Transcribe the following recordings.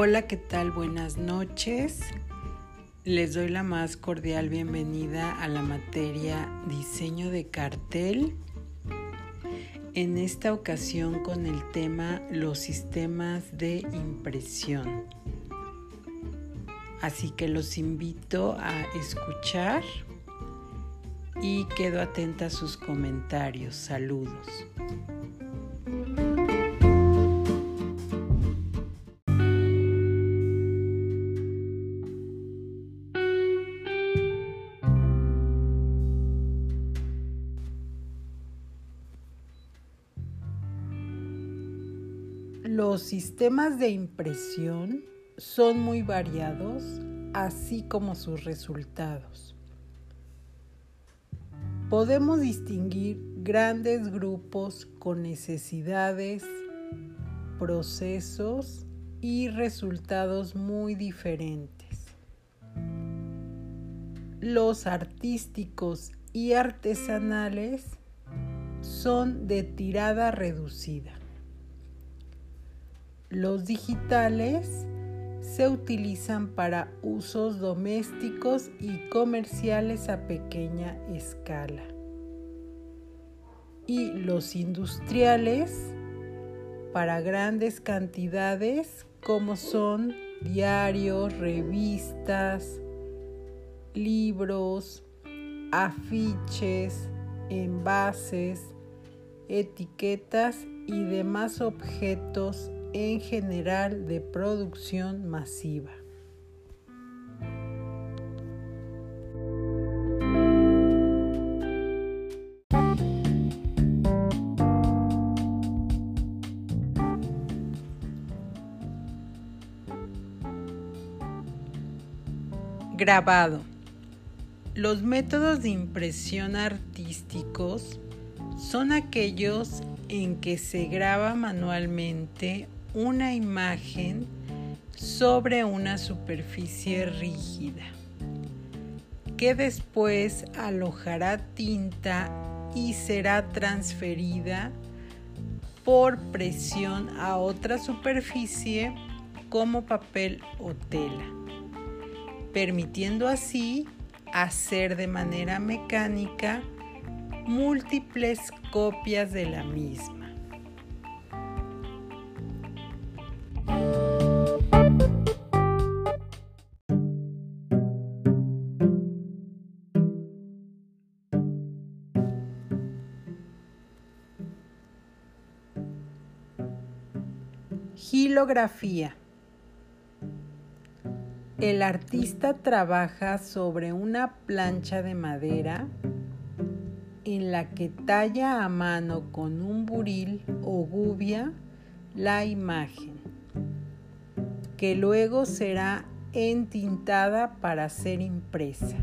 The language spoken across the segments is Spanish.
Hola, ¿qué tal? Buenas noches. Les doy la más cordial bienvenida a la materia diseño de cartel. En esta ocasión con el tema los sistemas de impresión. Así que los invito a escuchar y quedo atenta a sus comentarios. Saludos. Los sistemas de impresión son muy variados, así como sus resultados. Podemos distinguir grandes grupos con necesidades, procesos y resultados muy diferentes. Los artísticos y artesanales son de tirada reducida. Los digitales se utilizan para usos domésticos y comerciales a pequeña escala. Y los industriales para grandes cantidades como son diarios, revistas, libros, afiches, envases, etiquetas y demás objetos en general de producción masiva. Grabado. Los métodos de impresión artísticos son aquellos en que se graba manualmente una imagen sobre una superficie rígida que después alojará tinta y será transferida por presión a otra superficie como papel o tela, permitiendo así hacer de manera mecánica múltiples copias de la misma. Gilografía. El artista trabaja sobre una plancha de madera en la que talla a mano con un buril o gubia la imagen, que luego será entintada para ser impresa.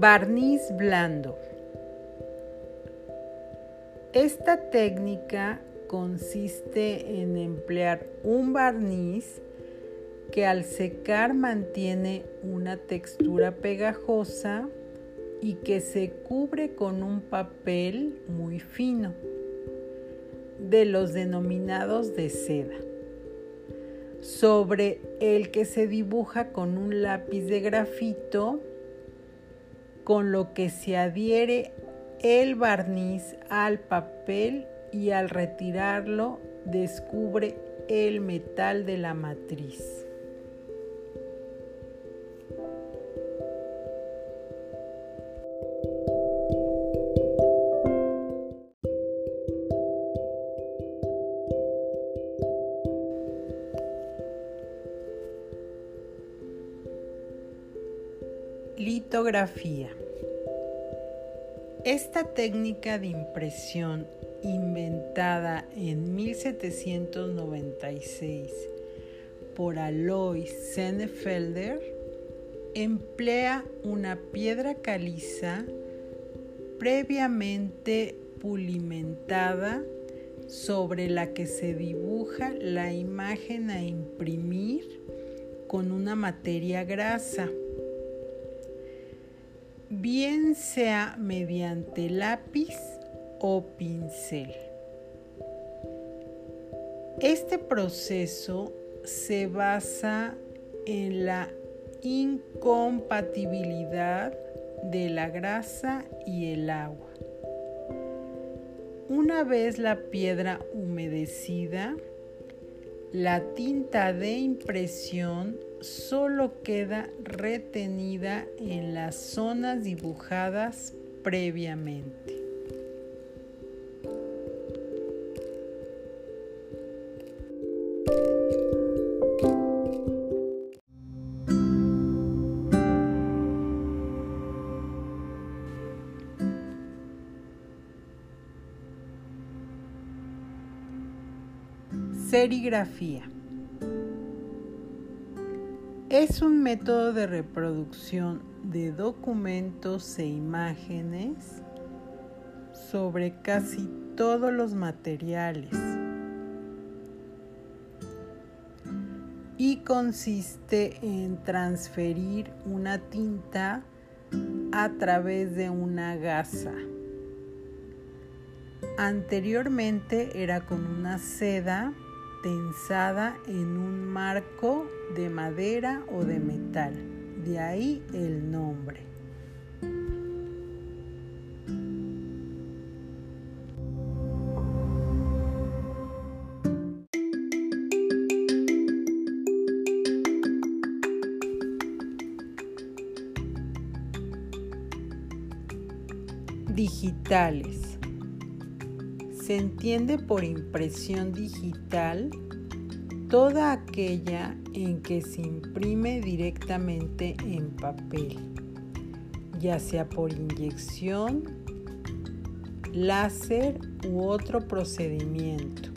Barniz blando. Esta técnica consiste en emplear un barniz que al secar mantiene una textura pegajosa y que se cubre con un papel muy fino, de los denominados de seda, sobre el que se dibuja con un lápiz de grafito con lo que se adhiere el barniz al papel y al retirarlo descubre el metal de la matriz. Esta técnica de impresión inventada en 1796 por Alois Senefelder emplea una piedra caliza previamente pulimentada sobre la que se dibuja la imagen a imprimir con una materia grasa, bien sea mediante lápiz o pincel. Este proceso se basa en la incompatibilidad de la grasa y el agua. Una vez la piedra humedecida, la tinta de impresión solo queda retenida en las zonas dibujadas previamente. Serigrafía. Es un método de reproducción de documentos e imágenes sobre casi todos los materiales y consiste en transferir una tinta a través de una gasa. Anteriormente era con una seda tensada en un marco de madera o de metal. De ahí el nombre. Digitales se entiende por impresión digital toda aquella en que se imprime directamente en papel, ya sea por inyección, láser u otro procedimiento,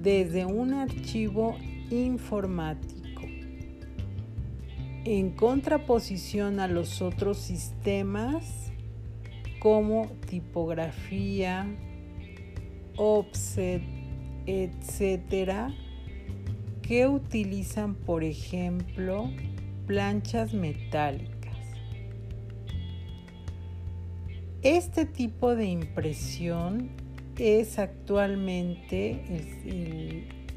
desde un archivo informático, en contraposición a los otros sistemas como tipografía, offset, etcétera, que utilizan, por ejemplo, planchas metálicas. Este tipo de impresión es actualmente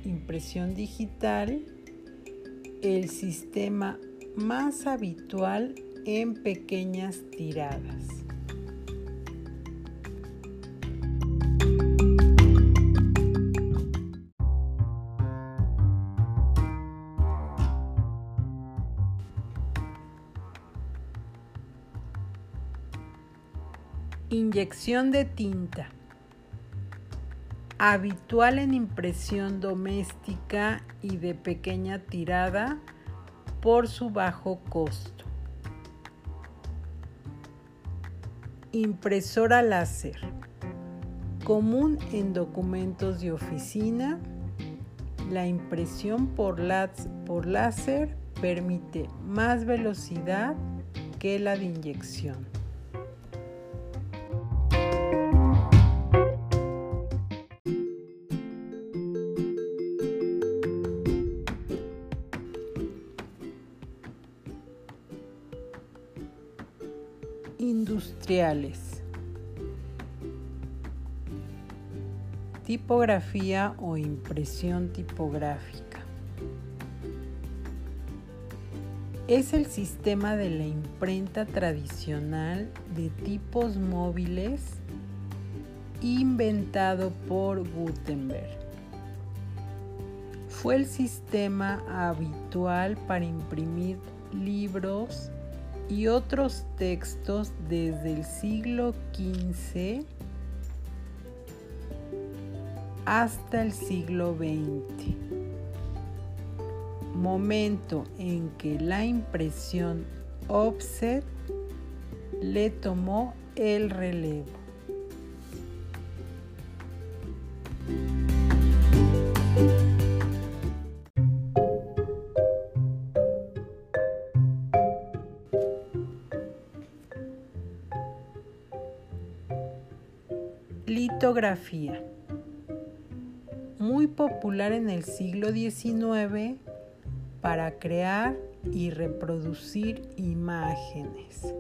impresión digital el sistema más habitual en pequeñas tiradas. Inyección de tinta. Habitual en impresión doméstica y de pequeña tirada por su bajo costo. Impresora láser. Común en documentos de oficina. La impresión por, por láser permite más velocidad que la de inyección. Tipografía o impresión tipográfica. Es el sistema de la imprenta tradicional de tipos móviles inventado por Gutenberg. Fue el sistema habitual para imprimir libros, y otros textos desde el siglo XV hasta el siglo XX, momento en que la impresión offset le tomó el relevo. Muy popular en el siglo XIX para crear y reproducir imágenes.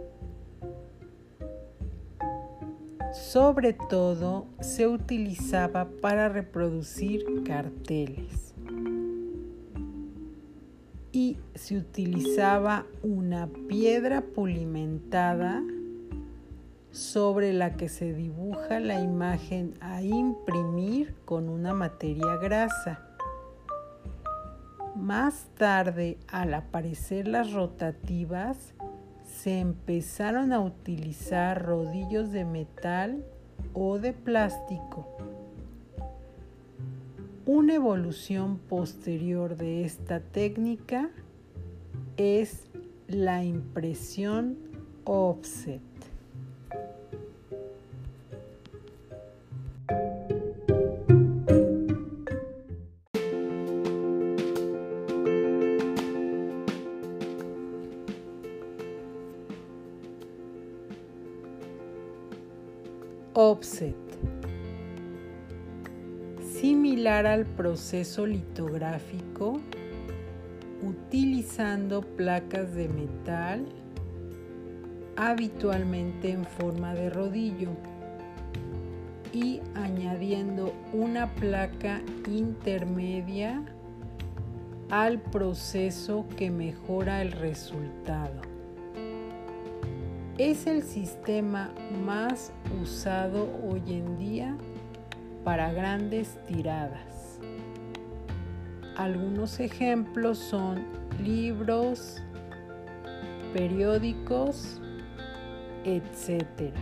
Sobre todo se utilizaba para reproducir carteles y se utilizaba una piedra pulimentada sobre la que se dibuja la imagen a imprimir con una materia grasa. Más tarde, al aparecer las rotativas, se empezaron a utilizar rodillos de metal o de plástico. Una evolución posterior de esta técnica es la impresión offset. Proceso litográfico, utilizando placas de metal habitualmente en forma de rodillo y añadiendo una placa intermedia al proceso que mejora el resultado. Es el sistema más usado hoy en día para grandes tiradas. Algunos ejemplos son libros, periódicos, etc.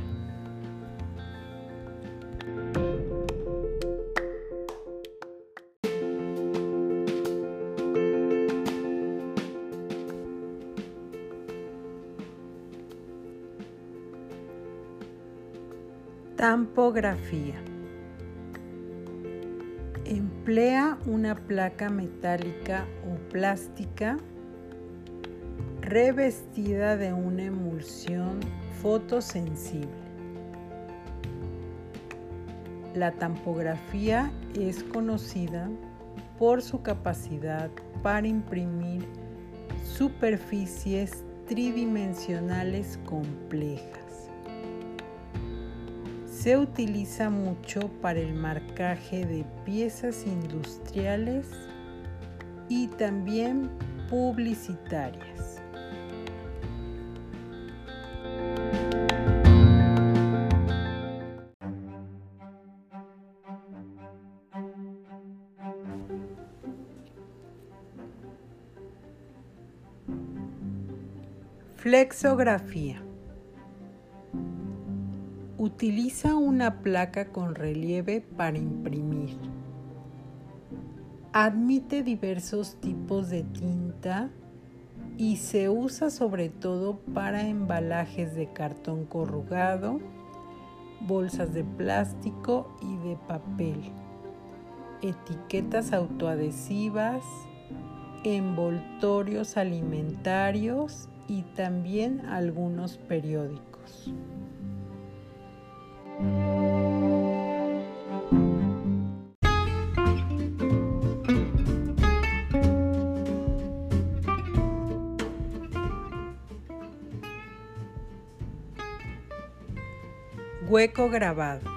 Tampografía. Emplea una placa metálica o plástica revestida de una emulsión fotosensible. La tampografía es conocida por su capacidad para imprimir superficies tridimensionales complejas. Se utiliza mucho para el marcaje de piezas industriales y también publicitarias. Flexografía. Utiliza una placa con relieve para imprimir. Admite diversos tipos de tinta y se usa sobre todo para embalajes de cartón corrugado, bolsas de plástico y de papel, etiquetas autoadhesivas, envoltorios alimentarios y también algunos periódicos. Hueco grabado.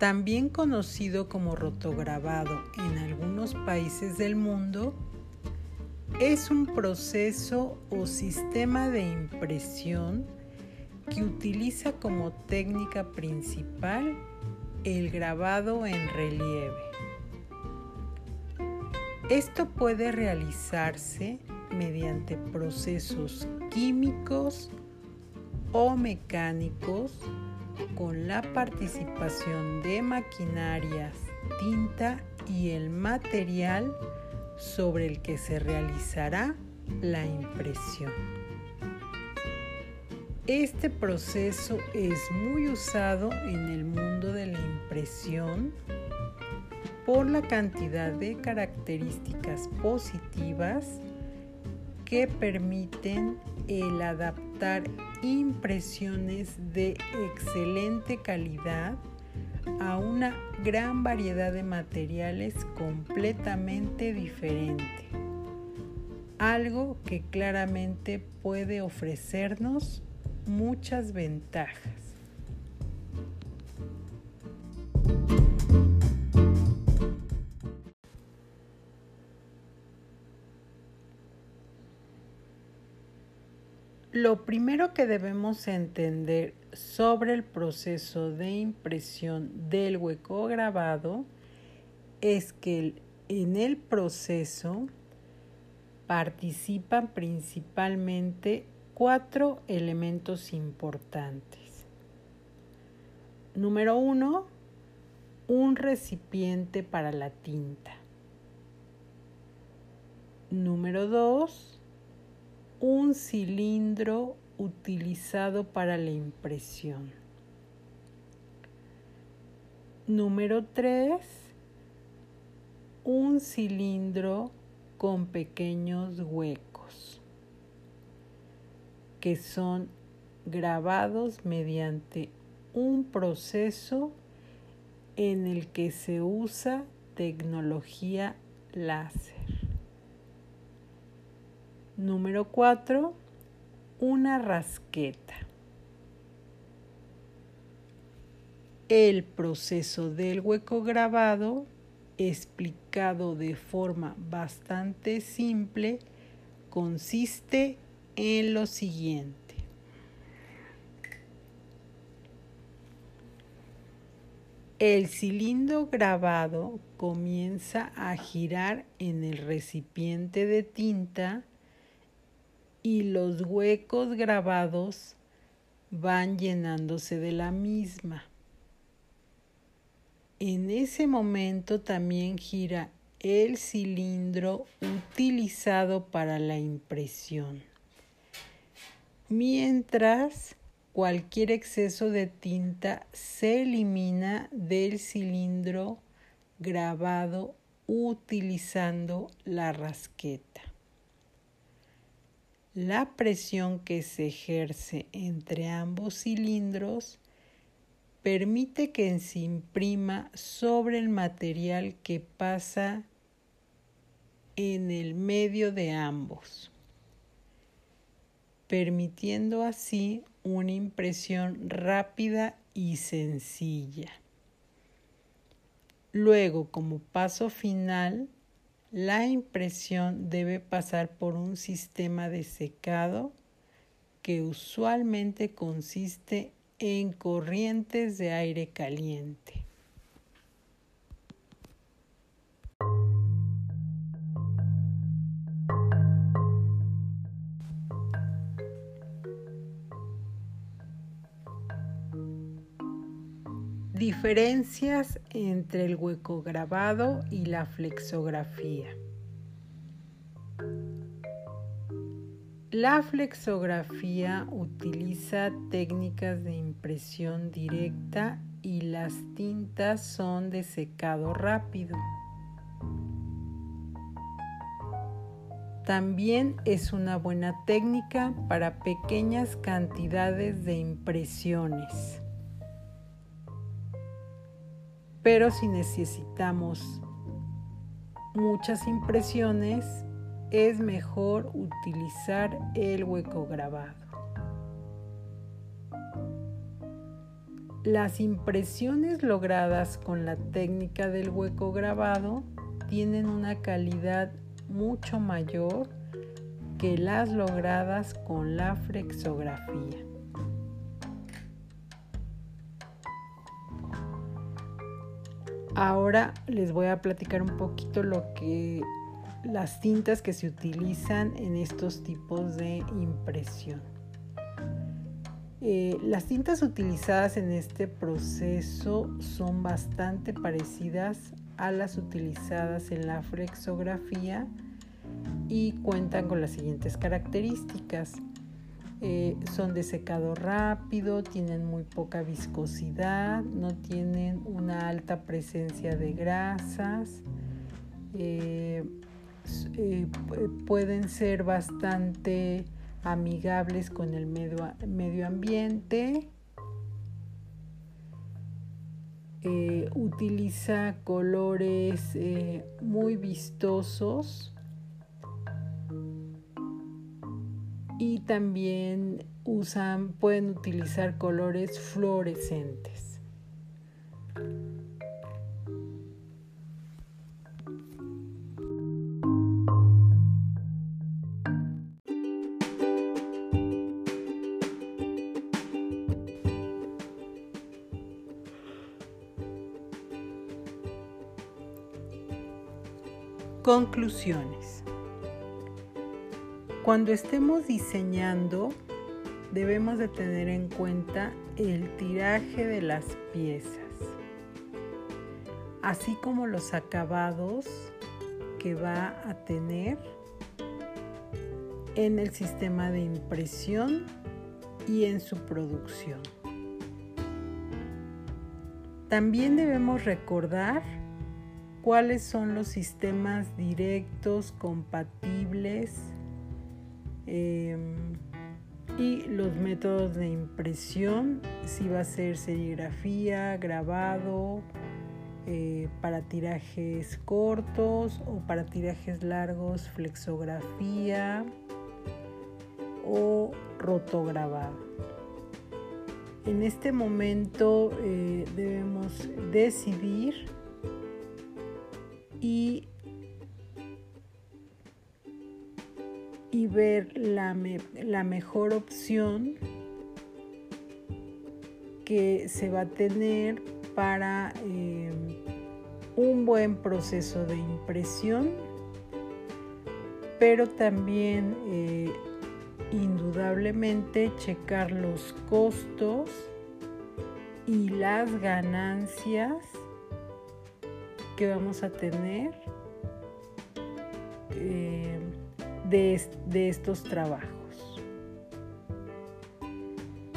También conocido como rotograbado en algunos países del mundo, es un proceso o sistema de impresión que utiliza como técnica principal el grabado en relieve. Esto puede realizarse mediante procesos químicos o mecánicos con la participación de maquinarias, tinta y el material sobre el que se realizará la impresión. Este proceso es muy usado en el mundo de la impresión por la cantidad de características positivas que permiten el adaptar impresiones de excelente calidad a una gran variedad de materiales completamente diferente. Algo que claramente puede ofrecernos muchas ventajas. Lo primero que debemos entender sobre el proceso de impresión del hueco grabado es que en el proceso participan principalmente cuatro elementos importantes. Número uno, un recipiente para la tinta. Número dos, un cilindro utilizado para la impresión. Número 3. Un cilindro con pequeños huecos que son grabados mediante un proceso en el que se usa tecnología láser. Número 4. Una rasqueta. El proceso del hueco grabado, explicado de forma bastante simple, consiste en lo siguiente. El cilindro grabado comienza a girar en el recipiente de tinta y los huecos grabados van llenándose de la misma. En ese momento también gira el cilindro utilizado para la impresión. Mientras cualquier exceso de tinta se elimina del cilindro grabado utilizando la rasqueta. La presión que se ejerce entre ambos cilindros permite que se imprima sobre el material que pasa en el medio de ambos, permitiendo así una impresión rápida y sencilla. Luego, como paso final, la impresión debe pasar por un sistema de secado que usualmente consiste en corrientes de aire caliente. Diferencias entre el hueco grabado y la flexografía. La flexografía utiliza técnicas de impresión directa y las tintas son de secado rápido. También es una buena técnica para pequeñas cantidades de impresiones. Pero si necesitamos muchas impresiones, es mejor utilizar el hueco grabado. Las impresiones logradas con la técnica del hueco grabado tienen una calidad mucho mayor que las logradas con la flexografía. Ahora les voy a platicar un poquito lo que las tintas que se utilizan en estos tipos de impresión. Eh, las tintas utilizadas en este proceso son bastante parecidas a las utilizadas en la flexografía y cuentan con las siguientes características. Eh, son de secado rápido, tienen muy poca viscosidad, no tienen una alta presencia de grasas, eh, eh, pueden ser bastante amigables con el medio, medio ambiente. Utiliza colores muy vistosos y también usan, pueden utilizar colores fluorescentes. Conclusiones. Cuando estemos diseñando, debemos de tener en cuenta el tiraje de las piezas, así como los acabados que va a tener en el sistema de impresión y en su producción. También debemos recordar cuáles son los sistemas directos compatibles em, y los métodos de impresión, si va a ser serigrafía, grabado, eh, para tirajes cortos o para tirajes largos, flexografía o rotograbado. En este momento eh, debemos decidir y, ver la, mejor opción que se va a tener para eh, un buen proceso de impresión, pero también eh, indudablemente checar los costos y las ganancias que vamos a tener eh, de, estos trabajos.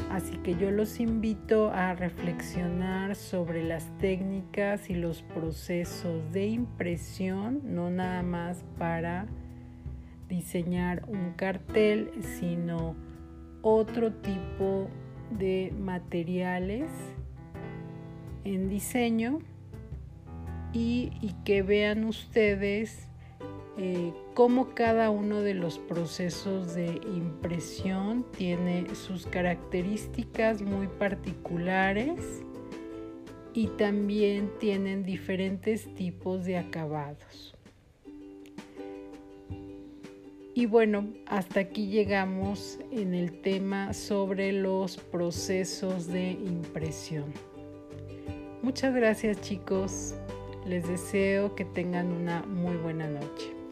Así que yo los invito a reflexionar sobre las técnicas y los procesos de impresión, no nada más para diseñar un cartel, sino otro tipo de materiales en diseño y, que vean ustedes eh, cómo cada uno de los procesos de impresión tiene sus características muy particulares y también tienen diferentes tipos de acabados. Y bueno, hasta aquí llegamos en el tema sobre los procesos de impresión. Muchas gracias chicos. Les deseo que tengan una muy buena noche.